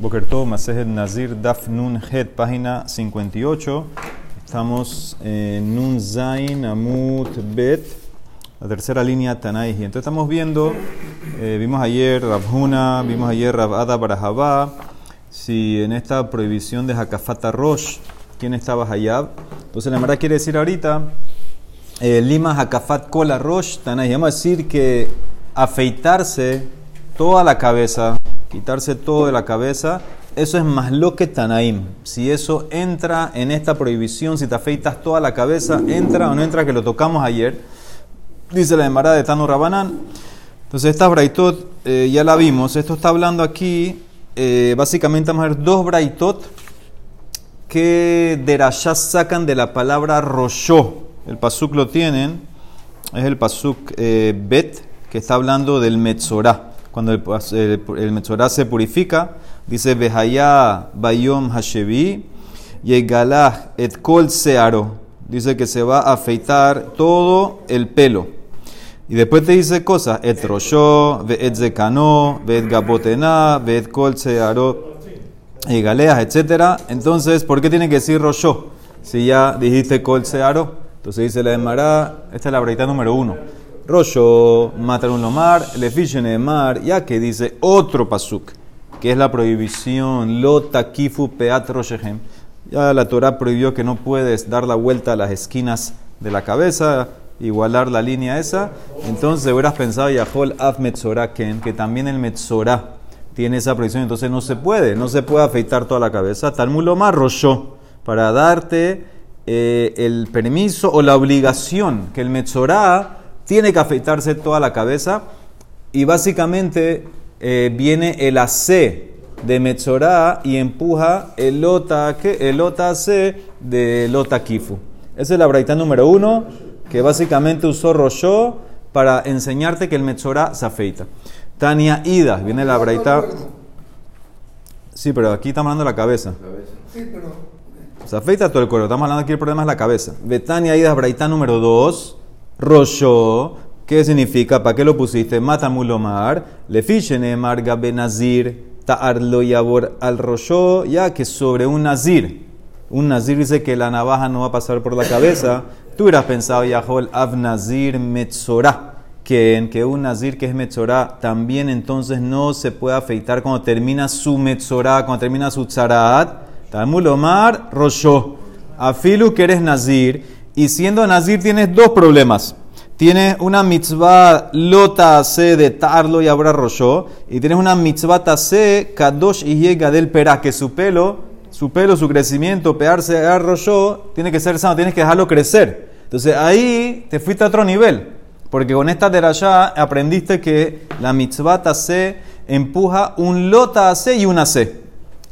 Bokertov, Masejet Nazir, Daf Nun Het, página 58. Estamos en Nun Zain Amut Bet, la tercera línea Tanaihi. Entonces estamos viendo, eh, vimos ayer Rabhuna, vimos ayer Rabada Barajabá, si en esta prohibición de Hakafata Rosh, ¿quién estaba Hayab? Entonces la verdad quiere decir ahorita, eh, Lima Hakafat Kola Rosh Tanaihi. Vamos a decir que afeitarse toda la cabeza, quitarse todo de la cabeza, eso es más lo que Tanaim. Si eso entra en esta prohibición, si te afeitas toda la cabeza, entra o no entra, que lo tocamos ayer. Dice la Emara de Tano Rabanán. Entonces, esta Braitot eh, ya la vimos. Esto está hablando aquí, eh, básicamente vamos a ver dos Braitot que de Rashá sacan de la palabra Roshó. El pasuk lo tienen, es el pasuk eh, Bet, que está hablando del Metzorah cuando el, el, el Metzorah se purifica, dice Behaya Bayom Hashevi Yegalah et Kol Searo. Dice que se va a afeitar todo el pelo. Y después te dice cosas, et rosho, ve et zekano, ve et gabotena, ve et kol searo, y galeas, etc. Entonces, ¿por qué tiene que decir rosho? Si ya dijiste kol searo. Entonces dice la Emara, esta es la breita número uno. Rosho, Matarun Lomar, Lefishene Mar, ya que dice otro pasuk, que es la prohibición, Lota Kifu Peat Roshehem. Ya la Torah prohibió que no puedes dar la vuelta a las esquinas de la cabeza, igualar la línea esa. Entonces hubieras pensado, Yahol Af Metzorah Ken, que también el Metzorah tiene esa prohibición, entonces no se puede, no se puede afeitar toda la cabeza. Talmud Lomar Rosho, para darte eh, el permiso o la obligación que el Metzorah tiene que afeitarse toda la cabeza y básicamente eh, viene el AC de Metzorah y empuja el Lota, el lota AC de Lota Kifu. Esa es la braita número uno, que básicamente usó Roshó para enseñarte que el Metzorah se afeita. Tania Ida, viene la braita. Sí, pero aquí estamos hablando de la cabeza. Se afeita todo el cuerpo, estamos hablando aquí el problema es la cabeza. Betania Ida, braita número dos. Rosho, ¿qué significa? ¿Para qué lo pusiste? Matamulomar, le marga benazir, ta'arlo yabor al Rosho, ya que sobre un nazir, un nazir dice que la navaja no va a pasar por la cabeza, tú hubieras pensado, Yahol, av nazir metzorah, que un nazir que es metzorah también entonces no se puede afeitar cuando termina su metzorah, cuando termina su tzaraat, Talmulomar, Rosho, afilu que eres nazir, y siendo nazir tienes dos problemas. Tienes una mitzvah lota se de tarlo y abra rosho. Y tienes una mitzvah tase kadosh y llega del perá, que su pelo, su pelo, su crecimiento, pearse tiene que ser sano, tienes que dejarlo crecer. Entonces ahí te fuiste a otro nivel. Porque con esta derashá aprendiste que la mitzvah tase empuja un lota se y una se.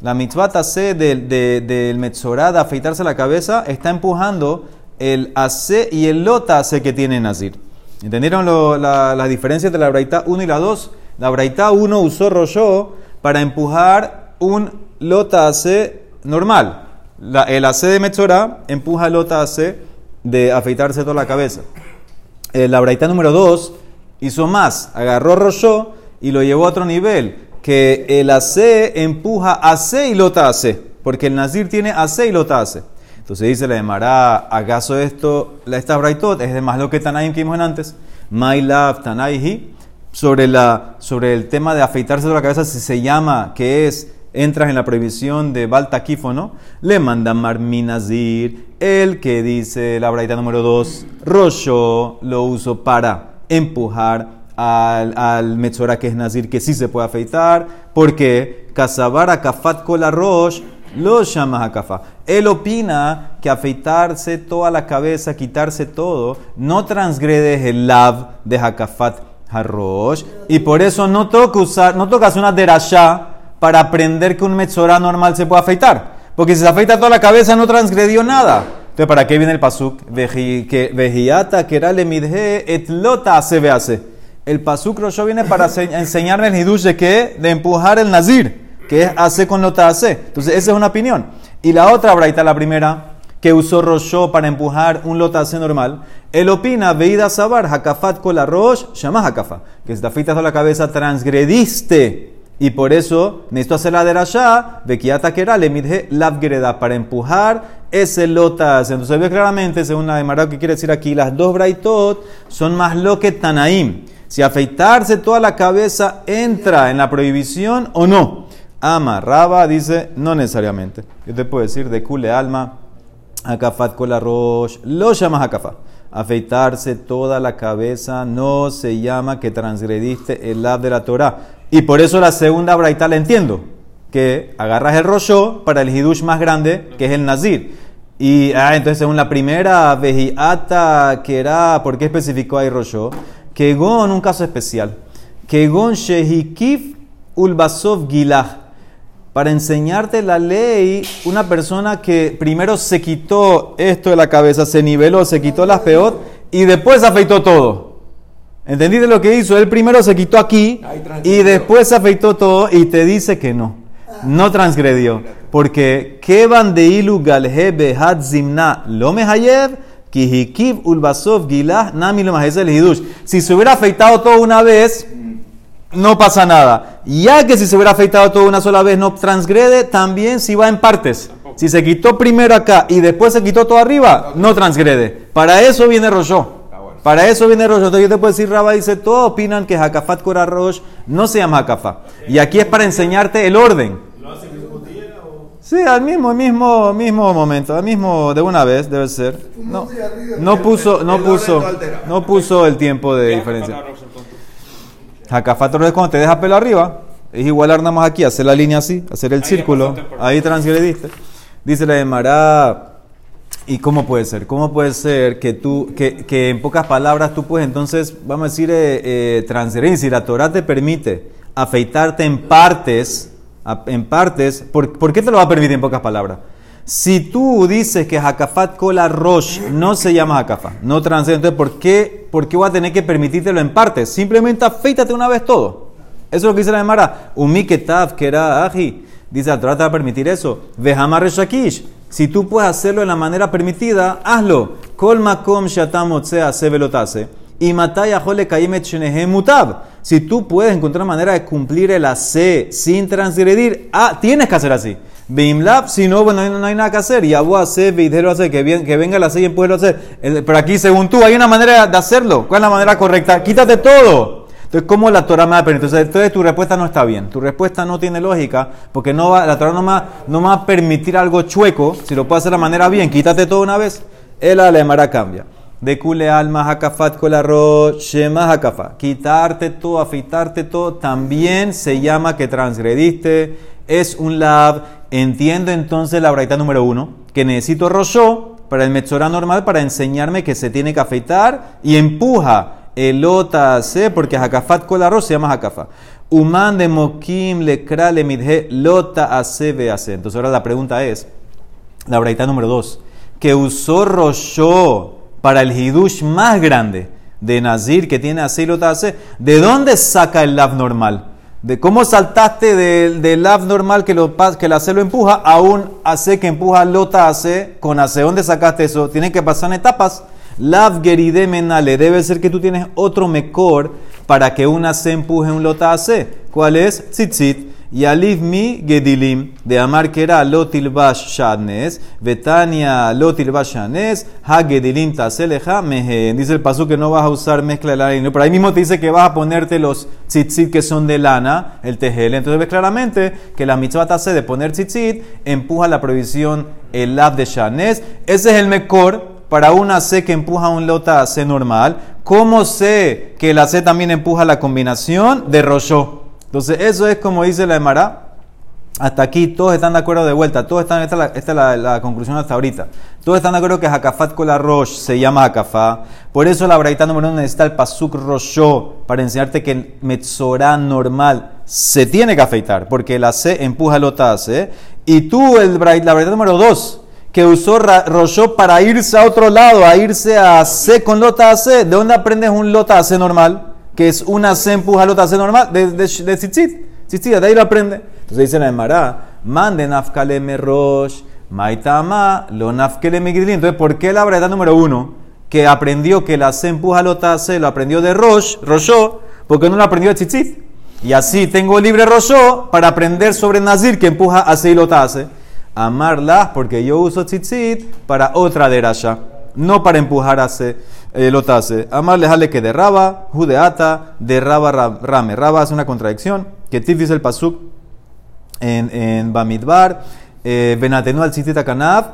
La mitzvah tase del, del, del metzorá de afeitarse la cabeza está empujando el AC y el lota AC que tiene Nazir. ¿Entendieron las la, diferencias de la Braita 1 y la 2? La Braita 1 usó rollo para empujar un lota AC normal. el AC de Metzora empuja el lota AC de afeitarse toda la cabeza. Eh, la Braita número 2 hizo más, agarró rollo y lo llevó a otro nivel, que el AC empuja AC y lota AC, porque el Nazir tiene AC y lota AC. Entonces dice la Emara, ¿acaso esto, esta braitot es de más lo que Tanaim que vimos antes? My love Tanaihi, sobre, la, sobre el tema de afeitarse de la cabeza, si se llama, que es, entras en la prohibición de Baltaquifo, ¿no? Le manda Marminazir, el que dice la braita número 2, Rosho lo uso para empujar al, al Metzora que es Nazir, que sí se puede afeitar, porque Casabara Kafat Kola Rosh lo llama. Él opina que afeitarse toda la cabeza, quitarse todo, no transgrede el lav de Hakafat Harosh. Y por eso no toca usar, no toca hacer una derashá para aprender que un metzorá normal se puede afeitar. Porque si se afeita toda la cabeza no transgredió nada. Entonces, ¿para qué viene el pasuk? Vejiata era midhe et lota se. El pasuk Rosho viene para enseñarme el hidush de qué? De empujar el nazir que es hace con lota hace. Entonces, esa es una opinión. Y la otra braita, la primera, que usó Rosho para empujar un lota hace normal, él opina, veida sabar, hakafat la rosh, llama hakafa, que si te afeitas la cabeza, transgrediste Y por eso necesito hacer la derashá de Kiata Kera le midhe lavgereda para empujar ese lotas. Entonces ve claramente, según la de que quiere decir aquí, las dos braitot son más lo que tanaim. Si afeitarse toda la cabeza entra en la prohibición o no. Ama, Raba dice no necesariamente. Yo te puedo decir de cule alma, acafat con roche, lo llamas acafat. Afeitarse toda la cabeza no se llama que transgrediste el lab de la Torah. Y por eso la segunda braita la entiendo. Que agarras el rollo para el hidush más grande, que es el nazir. Y ah, entonces según la primera, vejiata, que era, ¿por qué especificó ahí rollo? Que gon, un caso especial. Que gon shehikif ulbasov gilah. Para enseñarte la ley, una persona que primero se quitó esto de la cabeza, se niveló, se quitó las peor y después afeitó todo. ¿Entendiste lo que hizo? Él primero se quitó aquí y después se afeitó todo y te dice que no. No transgredió. Porque Kevan de ilu galhebe had zimna lo. Si se hubiera afeitado todo una vez, no pasa nada. Ya que si se hubiera afeitado todo una sola vez no transgrede, también si va en partes. Si se quitó primero acá y después se quitó todo arriba, no transgrede. Para eso viene Roshó. Para eso viene Rosh. Entonces yo te puedo decir, Rabba dice, todos opinan que Hakafat Kora Rosh no se llama Hakafat. Y aquí es para enseñarte el orden. ¿Lo hace Sí, al mismo, mismo, mismo momento, al mismo, de una vez debe ser. No, no puso, no puso, no puso el tiempo de diferencia. Rosh es cuando te deja pelo arriba. Es igual nada más aquí, hacer la línea así, hacer el círculo. Ahí transgrediste. Dice la de Mará. ¿Y cómo puede ser? ¿Cómo puede ser que tú, que, que en pocas palabras tú puedes entonces, vamos a decir, eh, eh si la Torah te permite afeitarte en partes, en partes, ¿por, qué te lo va a permitir en pocas palabras? Si tú dices que Hakafat Kola Rosh no se llama Hakafat, no transgrede, entonces ¿por qué, ¿por qué voy a tener que permitírtelo en partes? Simplemente afeítate una vez todo. Eso es lo que dice la Gemara. Umi que era aji. Dice la Torah a permitir eso. Vejamar Shakish. Si tú puedes hacerlo de la manera permitida, hazlo. Kol makom se velotase. Y mataya jole mutab. Si tú puedes encontrar manera de cumplir el AC sin transgredir, ah, tienes que hacer así. Bimlab, si no, bueno, no hay nada que hacer. Y abu hacer, videro hacer, que, que venga el AC y puedes hacer. Pero aquí, según tú, hay una manera de hacerlo. ¿Cuál es la manera correcta? Quítate todo. Entonces, ¿cómo la Torah me va a permitir? Entonces, tu respuesta no está bien. Tu respuesta no tiene lógica porque no va, la Torah no, va, no va a permitir algo chueco. Si lo puede hacer de manera bien, quítate todo una vez. El alemara cambia. De kule alma hakafat kol shema hakafat. Quitarte todo, afeitarte todo, también se llama que transgrediste. Es un lab. Entiendo entonces la braita número uno, que necesito rosho para el metzorá normal para enseñarme que se tiene que afeitar y empuja elota se, porque Hakafat kol arroz se llama Hakafat. Uman de mokim le krale midhe lota ase hace. Entonces ahora la pregunta es, la braita número 2, que usó Rosho para el hidush más grande de Nazir que tiene ase y lota ase, ¿de dónde saca el lav normal? ¿De cómo saltaste del, del lav normal que, lo, que lo empuja a un ase que empuja lota ase con ase? ¿Dónde sacaste eso? Tiene que pasar en etapas. Lav menale, debe ser que tú tienes otro mejor para que una se empuje un lota C. ¿Cuál es? Tzitzit. Y aliv mi gedilim, de amar que era lotilbash shadnes, betania lotilbash shadnes, ha gedilim taseleja mehe. Dice el paso que no vas a usar mezcla de lana Pero ahí mismo te dice que vas a ponerte los tzitzit que son de lana, el tejel. Entonces ves claramente que la mitzvah tase de poner tzitzit empuja la prohibición el lab de shadnes. Ese es el mejor para una C que empuja un lota C normal, ¿cómo sé que la C también empuja la combinación de Roshó? Entonces, eso es como dice la Emara. Hasta aquí todos están de acuerdo de vuelta. Todos están, esta es la, conclusión hasta ahorita. Todos están de acuerdo que Hakafat con la Rosh se llama Hakafá. Por eso la braita número uno necesita el Pasuk Roshó para enseñarte que el normal se tiene que afeitar porque la C empuja el C. Y tú, el, la braita número dos que usó Roshó para irse a otro lado, a irse a C con lota C. ¿De dónde aprendes un lota C normal? Que es una C normal, de, de, de tzitzit. de ahí lo aprende. Entonces dice la Emara, mande nafkale rosh, maitama, lo nafkale migrilin. Entonces, ¿por qué la verdad número uno? Que aprendió que la lota C, lo aprendió de Rosh, Roshó, porque no lo aprendió de tzitzit. Y así tengo libre rollo para aprender sobre Nazir que empuja a Seilotase. Amarlas porque yo uso tzitzit para otra derasha, no para empujar a Seilotase. Amarles ale que de Raba, Judeata, de Raba Rame. Raba es una contradicción. Que Tif dice el Pasuk en, en Bamidbar. Benatenu al tzitzit kanaf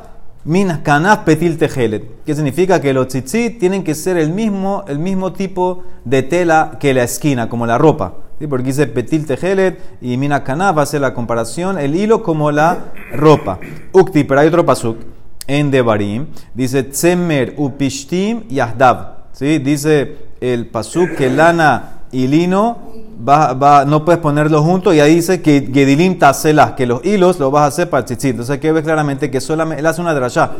Min kanaf petil tejelet. ¿Qué significa? Que los tzitzit tienen que ser el mismo, el mismo tipo de tela que la esquina, como la ropa. ¿Sí? Porque dice petil tejelet y mina kanaf ser la comparación, el hilo como la ropa. Ukti, pero hay otro pasuk en Devarim. Dice tzemer upishtim yahdav. ¿Sí? Dice el pasuk que lana y lino no puedes ponerlos juntos y ahí dice que Gedilim taselas, que los hilos los vas a hacer para tzitzit. Entonces aquí ves claramente que solamente él hace una drashá.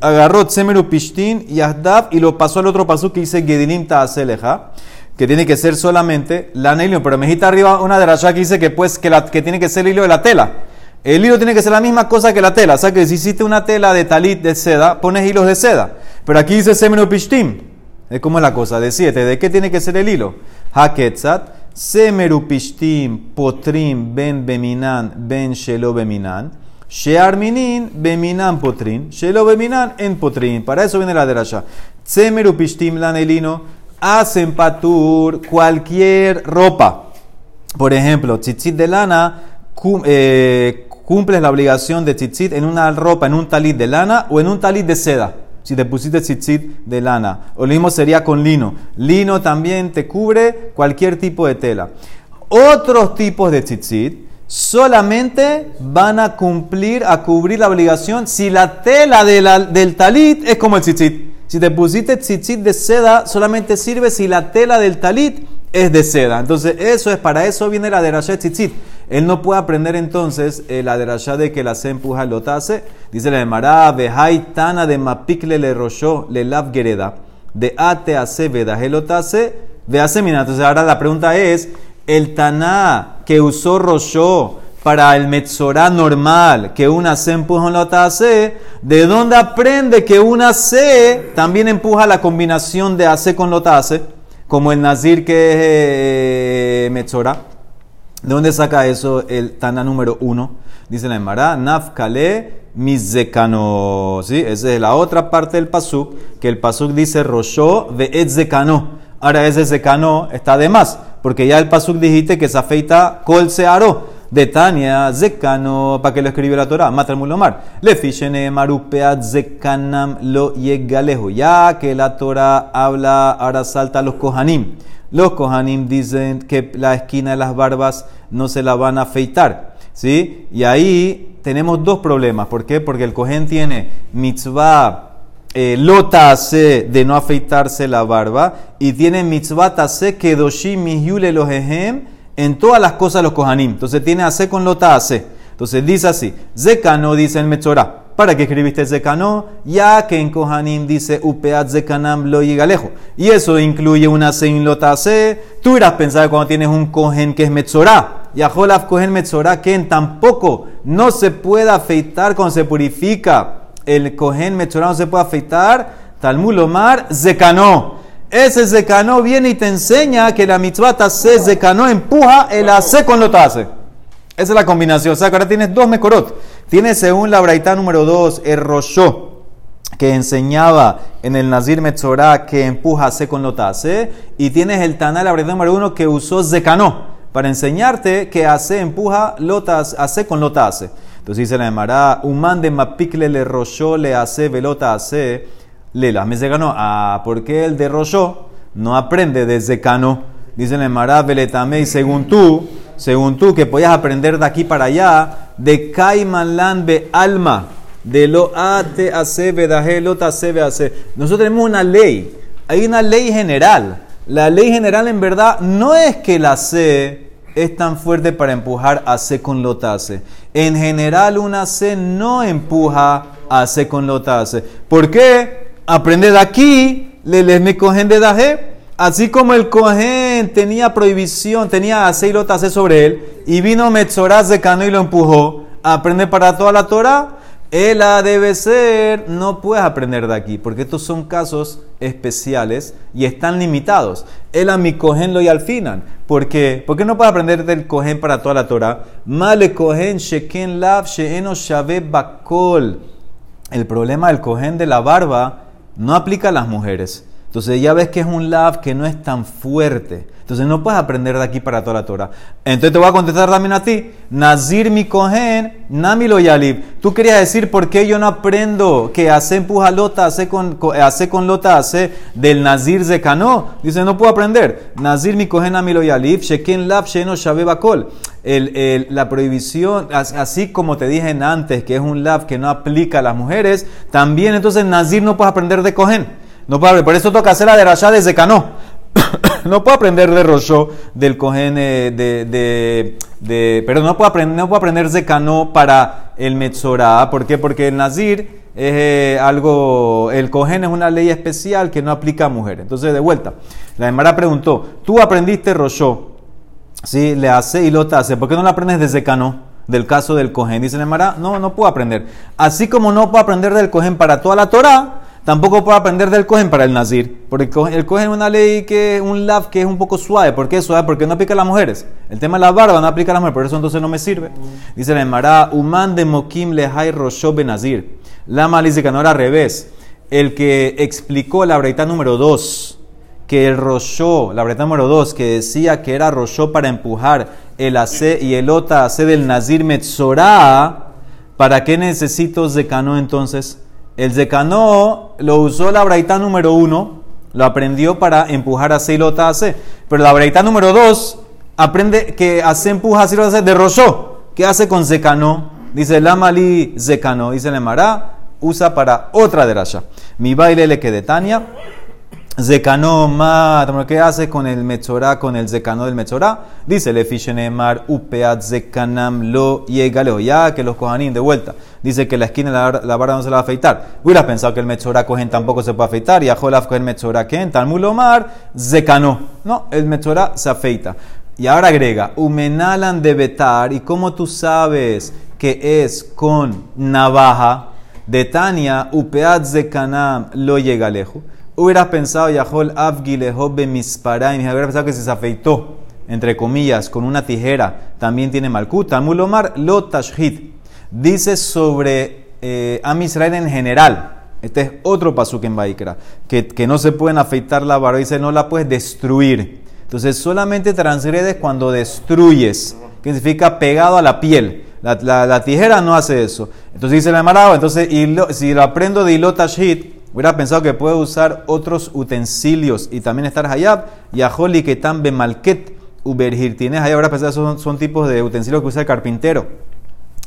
Agarró Tzemeru Pishtin y Ahdab y lo pasó al otro paso que dice Gedilim taseleja, que tiene que ser solamente la hilo. Pero me arriba una drashá que dice que, pues, que, la, que tiene que ser el hilo de la tela. El hilo tiene que ser la misma cosa que la tela. O sea que si hiciste una tela de talit de seda, pones hilos de seda. Pero aquí dice Semenu Pishtim. Es la cosa de siete. ¿De qué tiene que ser el hilo? Haketzat. Semeru pishtim potrim ben beminan ben shelo beminan. Shearminin beminan potrin. Shelo beminan en potrin. Para eso viene la derasha. Semeru pishtim lanelino. Hacen patur cualquier ropa. Por ejemplo, tzitzit de lana. Eh, cumples la obligación de tzitzit en una ropa, en un talit de lana o en un talit de seda si te pusiste tzitzit de lana. O lo mismo sería con lino. Lino también te cubre cualquier tipo de tela. Otros tipos de tzitzit solamente van a cumplir, a cubrir la obligación si la tela del talit es como el tzitzit. Si te pusiste tzitzit de seda, solamente sirve si la tela del talit es de seda. Entonces, eso es, para eso viene la de Rashat tzitzit. Él no puede aprender entonces eh, la derashá de que la se empuja lo tase. Dice la Emara, vehai tana de mapikle le rosho le lav gereda, de ate ase veda elotase, ve hace mina. Entonces ahora la pregunta es, el taná que usó rosho para el metzorá normal, que una se empuja en la ¿de dónde aprende que una se también empuja la combinación de ase con lotase? Como el nazir que es eh, metzorá. ¿De dónde saca eso el Tana número uno? Dice la Emara, Nafkale Mizekano. ¿Sí? Esa es la otra parte del Pasuk, que el Pasuk dice Rosho ve Etzekano. Ahora ese Zekano está de más, porque ya el Pasuk dijiste que se afeita Kol Searo. De Tania, Zekano, para que lo escribió la Torah, Matar Mulomar. Le fichene marupeat Zekanam lo yegalejo. Ya que la Torah habla, ahora salta a los Kohanim. Los Kohanim dicen que la esquina de las barbas no se la van a afeitar. ¿sí? Y ahí tenemos dos problemas. ¿Por qué? Porque el Kohen tiene mitzvah eh, lota de no afeitarse la barba y tiene mitzvah tase kedoshim mihyule los ejem en todas las cosas los Kohanim. Entonces tiene hace con lota Entonces dice así, Zeka no dice el Metzorah. ¿Para qué escribiste Zekano? Ya que en Kohanim dice Upeat Zekanam lo lejos. Y eso incluye una Sein Lotase. Tú irás a pensar cuando tienes un Kohen que es Metzorah. Y a Jolaf Kohen Metzorah, que tampoco no se puede afeitar cuando se purifica. El Kohen Metzorah no se puede afeitar. Talmud Omar Zekano. Ese Zekano viene y te enseña que la mitzvah Tase Zekano empuja el Ase con Lotase. Esa es la combinación. O sea ahora tienes dos Mekorot. Tiene según la Braita número 2 el Roshó, que enseñaba en el Nazir Metzorah que empuja C con lotase, y tienes el Taná, la número 1, que usó Zekano, para enseñarte que AC empuja lotas, AC con lotase. Entonces dice la Emara, Uman de Mapikle le Roshó le hace velota AC, lela. Me ganó. Ah, ¿por qué el de no aprende de Zekano? Dice la Emara, y según tú, según tú, que podías aprender de aquí para allá, de Kaiman be alma, de lo ate hace lota hace Nosotros tenemos una ley, hay una ley general. La ley general en verdad no es que la C es tan fuerte para empujar a C con lotase. En general una C no empuja a C con lotase. ¿Por qué? Aprende de aquí, le les me cogen de daje. Así como el Cohen tenía prohibición, tenía aceilotase sobre él, y vino Metzoraz de Cano y lo empujó, aprende para toda la Torah. Ela debe ser, no puedes aprender de aquí, porque estos son casos especiales y están limitados. Ela mi cogen lo y al final. ¿Por qué? ¿Por qué no puedes aprender del cogen para toda la Torah? Male cogen sheken lav sheeno shave bakol. El problema del cogen de la barba no aplica a las mujeres. Entonces ya ves que es un lav que no es tan fuerte. Entonces no puedes aprender de aquí para toda la Torah. Entonces te voy a contestar también a ti. Nazir mi cohen, nami lo yalib. Tú querías decir por qué yo no aprendo que hace empujalota, hace con, hace con lota, hace del nazir zekano. Dice, no puedo aprender. Nazir mi cohen, nami lo yalib. Sheken lab sheno shabe bakol. La prohibición, así como te dije antes, que es un lab que no aplica a las mujeres, también entonces nazir no puedes aprender de cohen. No por eso toca hacer la de Rasha de Zekano. no puedo aprender de Rosho, del Cohen, eh, de, de, pero no puedo aprender, no puedo aprender de Cano para el Metzorah. ¿Por qué? Porque el Nazir es eh, algo, el Cohen es una ley especial que no aplica a mujeres. Entonces, de vuelta, la Emara preguntó, tú aprendiste Rosho, ¿sí? Le hace y lo hace, ¿por qué no lo aprendes desde Cano? Del caso del Cohen. Dice la Emara, no, no puedo aprender. Así como no puedo aprender del Cohen para toda la Torah, Tampoco puedo aprender del cohen para el nazir. Porque el cohen es una ley que un lav que es un poco suave. ¿Por qué suave? Porque no aplica a las mujeres. El tema de la barba no aplica a las mujeres, por eso entonces no me sirve. Dice la Emara, Uman de Mokim lehai rosho benazir. Lama dice que no era al revés. El que explicó la breita número 2, que el rosho, la breita número 2, que decía que era rosho para empujar el AC y el ota AC del nazir metzorah, ¿para qué necesito zekano entonces? El Zekanó lo usó la braita número uno, lo aprendió para empujar a Seilota a C. Pero la braita número dos aprende que hace empuja a Seilota a de Rosho. ¿Qué hace con Zekanó? Dice Lamali Zekanó. Dice Lemara, usa para otra derasha. Mi baile le quede Tania. Zekano ¿qué hace con el Metzorá, con el Zekano del Metzorá? Dice, le mar upeat Zekanam lo llegale. Ya que los Kohanim de vuelta. Dice que la esquina de la, barra no se la va a afeitar. Hubieras pensado que el Metzorá Kohen tampoco se puede afeitar. Y a Jolaf Kohen Metzorá Ken, Talmud Omar, Zekano. No, el Metzorá se afeita. Y ahora agrega, Umenalan de Betar. ¿Y cómo tú sabes que es con navaja? De Tania, upeat Zekanam lo llegalejo. Hubieras pensado, Yahol Avgilehobe Misparaim, hubieras pensado que se afeitó, entre comillas, con una tijera, también tiene Malkut. Mulomar lo tashhit. Dice sobre eh, Am Israel en general. Este es otro pasuk en Baikra, que, que no se pueden afeitar la barba, dice no la puedes destruir. Entonces solamente transgredes cuando destruyes, que significa pegado a la piel. La, la, tijera no hace eso. Entonces dice la Marado, entonces si lo aprendo de Ilotashit, Hubiera pensado que puede usar otros utensilios y también estar hayab. Y ajoli que tan bemalket uberhir. Tienes hayab. Ahora pensado son, son tipos de utensilios que usa el carpintero.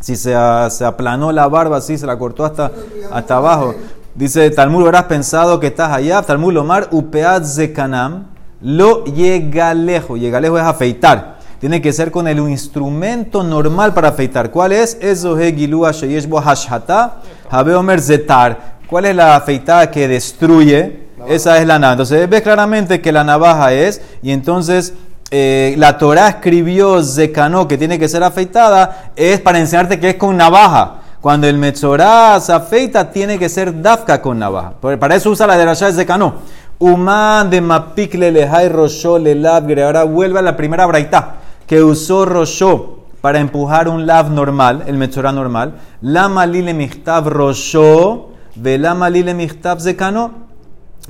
Si se, se aplanó la barba así, se la cortó hasta, hasta abajo. Dice Talmud, habrás pensado que estás allá. Talmud lomar upeat zekanam lo llega lejos. Llega lejos es afeitar. Tiene que ser con el instrumento normal para afeitar. ¿Cuál es? Eso es gilua sheyeshbo hashata. Habe zetar ¿Cuál es la afeitada que destruye? Esa es la navaja. Entonces ves claramente que la navaja es, y entonces eh, la Torah escribió Zekano que tiene que ser afeitada, es para enseñarte que es con navaja. Cuando el Metzorah se afeita, tiene que ser dafka con navaja. Para eso usa la de Rasha de Zekano. Uman de Mapikle lehai rosho le Ahora vuelve a la primera braita que usó rosho para empujar un lav normal, el Metzorah normal. La malile michtav rosho Velama lile michtab zekano.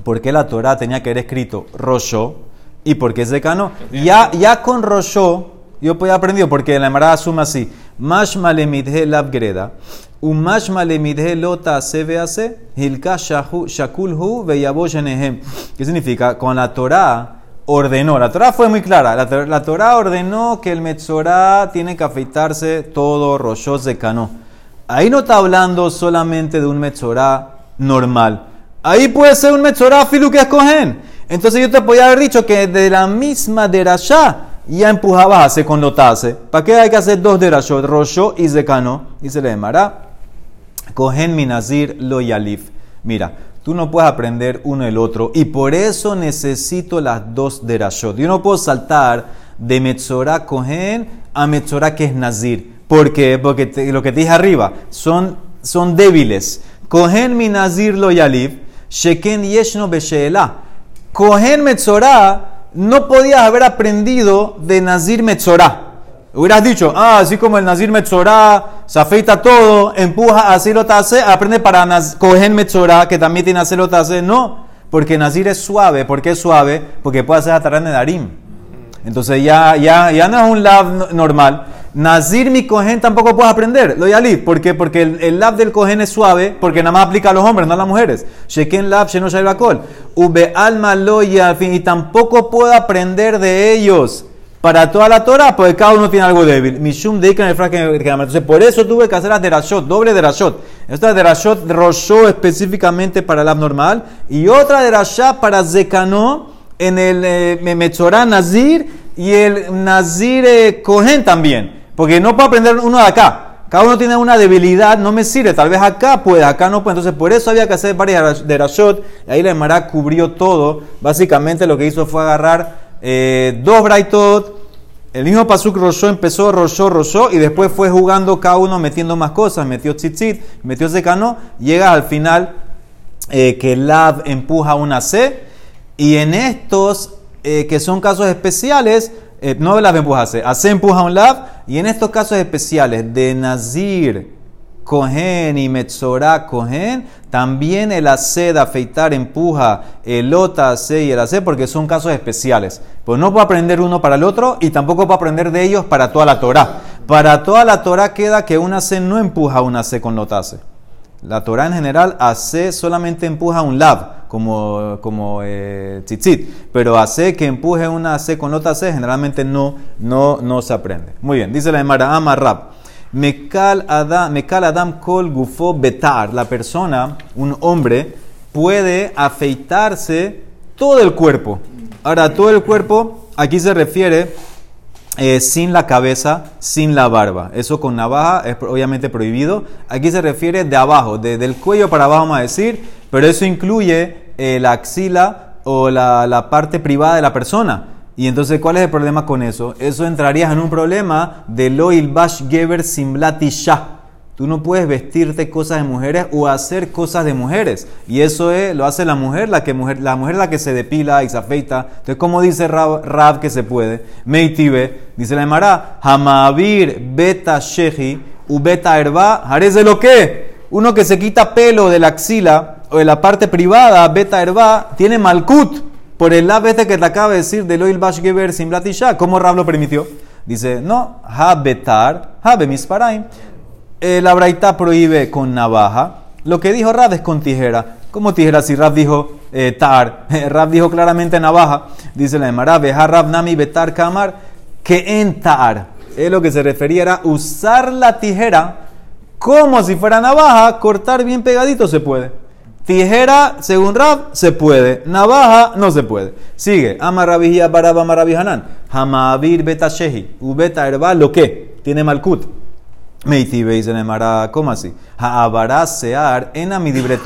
¿Por qué la Torah tenía que haber escrito Rosho? ¿Y por qué zekano? Ya, ya con Rosho, yo podía aprendido, porque la Emara suma así. Mashma lemidhe lab greda. Un mashma lemidhe lota se vease. Hilka shakulhu veyaboshenehem. ¿Qué significa? Con la Torah ordenó, la Torah fue muy clara, la, la Torah ordenó que el Metzorah tiene que afeitarse todo Rosho zekano. Ahí no está hablando solamente de un Metzorah normal. Ahí puede ser un Metzorah filu que escogen. Entonces yo te podía haber dicho que de la misma derashá ya empujabas a con lotase. ¿Para qué hay que hacer dos derashot? Rosho y Zekano. Y se le llamará Cohen Minazir lo yalif. Mira, tú no puedes aprender uno el otro y por eso necesito las dos derashot. Yo no puedo saltar de Metzorah Cohen a Metzorah que es Nazir. ¿Por qué? Porque lo que te dije arriba son son débiles. Cohen mi nazir lo yalib, sheken yeshno besheela. Cohen metzorah no podías haber aprendido de nazir metzorah. Hubieras dicho, ah, así como el Nazir Metzorah se afeita todo, empuja a Silotase, aprende para Cohen Metzorah, que también tiene Silotase. No, porque Nazir es suave. ¿Por qué es suave? Porque puede hacer Atarán de Darim. Entonces ya, ya, ya no es un lab normal. Nazir mi cohen tampoco puedes aprender. Lo yalib. ¿Por qué? Porque el, lab del cohen es suave, porque nada más aplica a los hombres, no a las mujeres. Sheken lab, sheno col. Ube alma lo y tampoco puedo aprender de ellos para toda la Torah, porque cada uno tiene algo débil. Mishum de el Entonces, por eso tuve que hacer las derashot, doble derashot. Esta derashot roshó específicamente para el abnormal y otra derashá para Zekano en el eh, Nazir y el Nazir eh, Kohen también. Porque no puedo aprender uno de acá. Cada uno tiene una debilidad, no me sirve. Tal vez acá puede, acá no puede. Entonces, por eso había que hacer varias derashot. Y ahí la Emara cubrió todo. Básicamente, lo que hizo fue agarrar eh, dos Braitot, el mismo Pasuk Roshó empezó, Roshó, Roshó, y después fue jugando cada uno metiendo más cosas, metió tzitzit, metió secano, llega al final eh, que Lav empuja una C, y en estos eh, que son casos especiales, no Lav empuja C, A C empuja un Lav, y en estos casos especiales de Nazir, Cohen y Metzorah Cohen, también el hace de afeitar empuja el ota hace y el hace porque son casos especiales. Pues no puedo aprender uno para el otro y tampoco puedo aprender de ellos para toda la Torah. Para toda la Torah queda que un hace no empuja un hace con lotase. La Torah en general hace solamente empuja un lab, como, como eh, tzitzit, pero hace que empuje una hace con lotase generalmente no, no, no se aprende. Muy bien, dice la Emara Amarrab. Mekal Adam Kol Gufo Betar. La persona, un hombre, puede afeitarse todo el cuerpo. Ahora, todo el cuerpo, aquí se refiere eh, sin la cabeza, sin la barba. Eso con navaja es obviamente prohibido. Aquí se refiere de abajo, del cuello para abajo, vamos a decir, pero eso incluye eh, la axila o la, parte privada de la persona. Y entonces, ¿cuál es el problema con eso? Eso entrarías en un problema de loil bash geber simlati shah. Tú no puedes vestirte cosas de mujeres o hacer cosas de mujeres. Y eso es, lo hace la mujer, la que mujer, la mujer la que se depila y se afeita. Entonces, ¿cómo dice Rab, que se puede? Meitibe, dice la Emara, Hamavir beta shehi u beta herba, de lo que? Uno que se quita pelo de la axila o de la parte privada, beta herba, tiene malkut por el lab este que te acaba de decir de Loil Bash Geber Simlatisha, ¿cómo Rab lo permitió? Dice, no, Habetar, Habe Misparaim. La Braita prohíbe con navaja. Lo que dijo Rab es con tijera. ¿Cómo tijera? Si Rab dijo eh, tar, Rab dijo claramente navaja. Dice la Emara, Beja Rab Nami Betar Kamar, que en tar. Es lo que se refería era usar la tijera como si fuera navaja, cortar bien pegadito se puede. Tijera, según Rab, se puede. Navaja, no se puede. Sigue. Amarabijía baraba marabihanan. Hamavir beta shehi. Ubeta herba, lo que. Tiene malkut. Meitibe dice Nemara, ¿cómo así? Ha'abara sear en amidibre.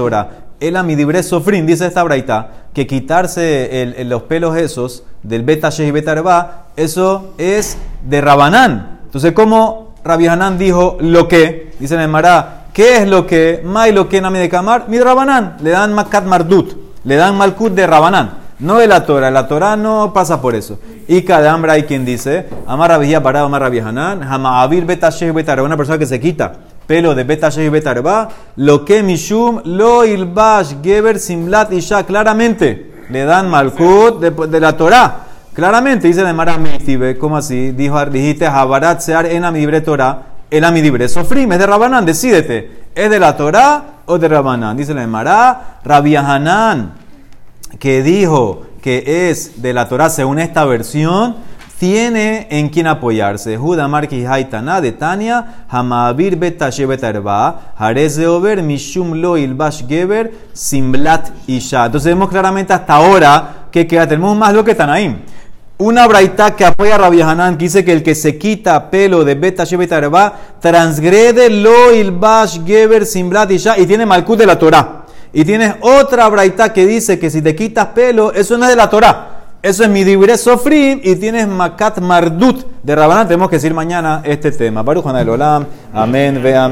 El amidibre sofrin, dice esta braita, que quitarse los pelos esos del beta shehi beta eso es de Rabanán. Entonces, ¿cómo Rabbi Hanan dijo lo que? Dice Nemara, ¿Qué es lo que May lo que Nami de Kamar? Mi Rabanán. Le dan Makat Mardut. Le dan Malkut de Rabanán. No de la Torah. La Torah no pasa por eso. Y cada hambre hay quien dice: Amar Abiyah para Amar Abihanan. Hama Abir Betasheh Betarba. Una persona que se quita pelo de Betasheh Betarba. Lo que Mishum lo ilbash Geber Simlat Isha. Claramente le dan Malkut de, la Torah. Claramente dice de Mara ¿cómo así? Dijo, dijiste, Habarat Sear en Amibre Torah el amidibre. Sofrim es de Rabanán, decídete. ¿Es de la Torah o de Rabanán? Dice la Emara, Hanán, que dijo que es de la Torah según esta versión, tiene en quien apoyarse. Juda Marki Haitana de Tania, Hamabir Beta Shebetarba, Jarez de Over, Mishum Lo Ilbash Geber, Simblat Isha. Entonces vemos claramente hasta ahora que queda, tenemos más lo que Tanaim. Una braita que apoya a Rabbi Hanan que dice que el que se quita pelo de Beta Shebetarba transgrede lo ilbash geber simblat y tiene malkut de la Torah. Y tienes otra braita que dice que si te quitas pelo, eso no es de la Torah. Eso es mi dibre sofrim y tienes makat mardut de Rabanán. Tenemos que decir mañana este tema. Baruch Olam. Amén, ve amén.